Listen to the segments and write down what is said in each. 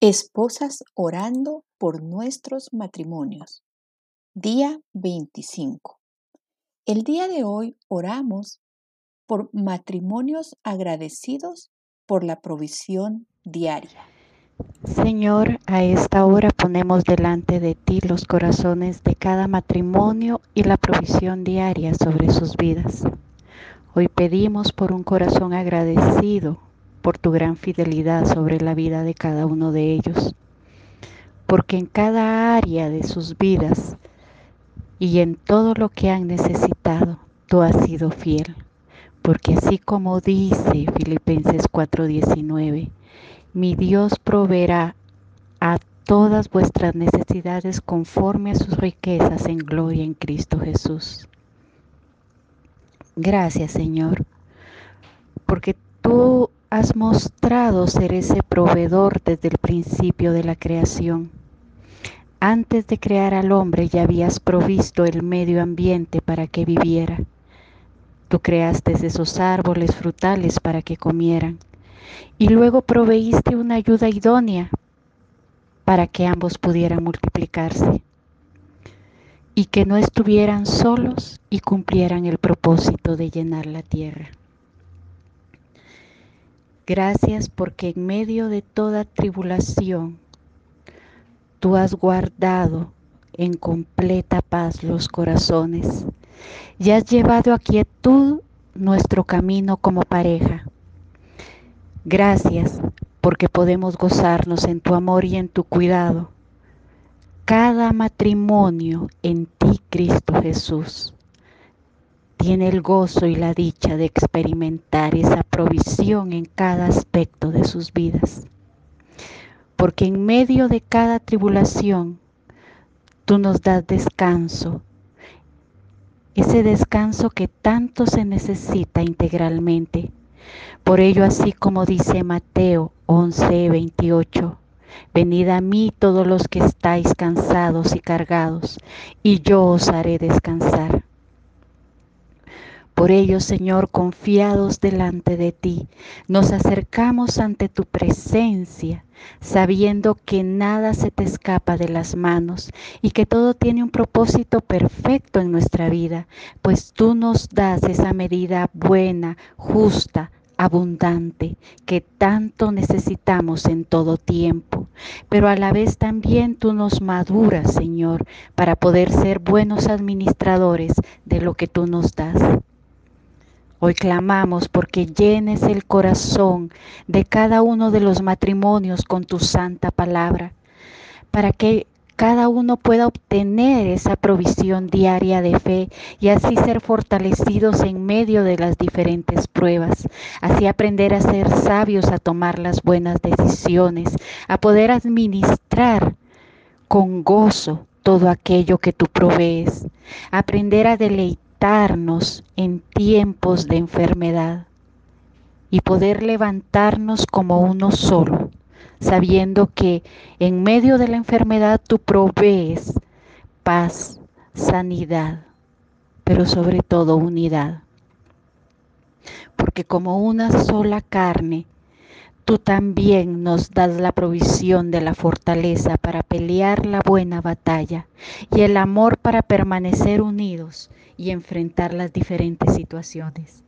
Esposas orando por nuestros matrimonios. Día 25. El día de hoy oramos por matrimonios agradecidos por la provisión diaria. Señor, a esta hora ponemos delante de ti los corazones de cada matrimonio y la provisión diaria sobre sus vidas. Hoy pedimos por un corazón agradecido por tu gran fidelidad sobre la vida de cada uno de ellos, porque en cada área de sus vidas y en todo lo que han necesitado, tú has sido fiel, porque así como dice Filipenses 4:19, mi Dios proveerá a todas vuestras necesidades conforme a sus riquezas en gloria en Cristo Jesús. Gracias Señor, porque tú has mostrado ser ese proveedor desde el principio de la creación. Antes de crear al hombre ya habías provisto el medio ambiente para que viviera. Tú creaste esos árboles frutales para que comieran y luego proveíste una ayuda idónea para que ambos pudieran multiplicarse y que no estuvieran solos y cumplieran el propósito de llenar la tierra. Gracias porque en medio de toda tribulación tú has guardado en completa paz los corazones y has llevado a quietud nuestro camino como pareja. Gracias porque podemos gozarnos en tu amor y en tu cuidado. Cada matrimonio en ti, Cristo Jesús tiene el gozo y la dicha de experimentar esa provisión en cada aspecto de sus vidas. Porque en medio de cada tribulación, tú nos das descanso, ese descanso que tanto se necesita integralmente. Por ello, así como dice Mateo 11, 28, Venid a mí todos los que estáis cansados y cargados, y yo os haré descansar. Por ello, Señor, confiados delante de ti, nos acercamos ante tu presencia, sabiendo que nada se te escapa de las manos y que todo tiene un propósito perfecto en nuestra vida, pues tú nos das esa medida buena, justa, abundante que tanto necesitamos en todo tiempo, pero a la vez también tú nos maduras, Señor, para poder ser buenos administradores de lo que tú nos das. Hoy clamamos porque llenes el corazón de cada uno de los matrimonios con tu santa palabra, para que cada uno pueda obtener esa provisión diaria de fe y así ser fortalecidos en medio de las diferentes pruebas, así aprender a ser sabios, a tomar las buenas decisiones, a poder administrar con gozo todo aquello que tú provees, aprender a deleitar en tiempos de enfermedad y poder levantarnos como uno solo, sabiendo que en medio de la enfermedad tú provees paz, sanidad, pero sobre todo unidad. Porque como una sola carne, tú también nos das la provisión de la fortaleza para pelear la buena batalla y el amor para permanecer unidos y enfrentar las diferentes situaciones.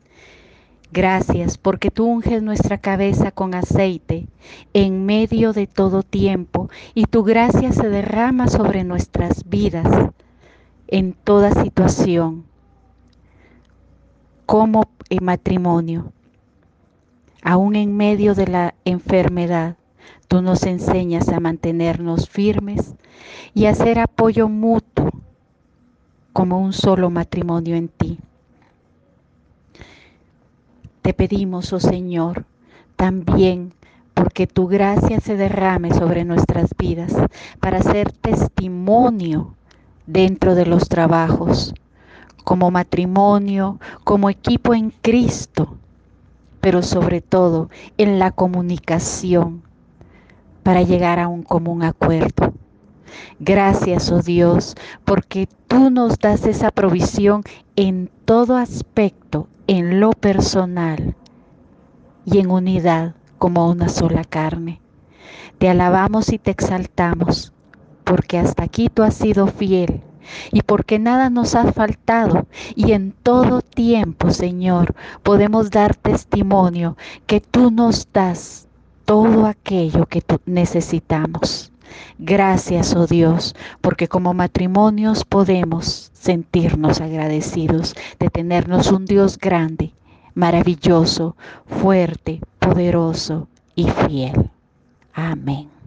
Gracias porque tú unges nuestra cabeza con aceite en medio de todo tiempo y tu gracia se derrama sobre nuestras vidas en toda situación como en matrimonio. Aún en medio de la enfermedad, tú nos enseñas a mantenernos firmes y a hacer apoyo mutuo como un solo matrimonio en ti. Te pedimos, oh Señor, también porque tu gracia se derrame sobre nuestras vidas para ser testimonio dentro de los trabajos, como matrimonio, como equipo en Cristo, pero sobre todo en la comunicación para llegar a un común acuerdo. Gracias, oh Dios, porque tú nos das esa provisión en todo aspecto, en lo personal y en unidad como una sola carne. Te alabamos y te exaltamos, porque hasta aquí tú has sido fiel y porque nada nos ha faltado y en todo tiempo, Señor, podemos dar testimonio que tú nos das todo aquello que necesitamos. Gracias, oh Dios, porque como matrimonios podemos sentirnos agradecidos de tenernos un Dios grande, maravilloso, fuerte, poderoso y fiel. Amén.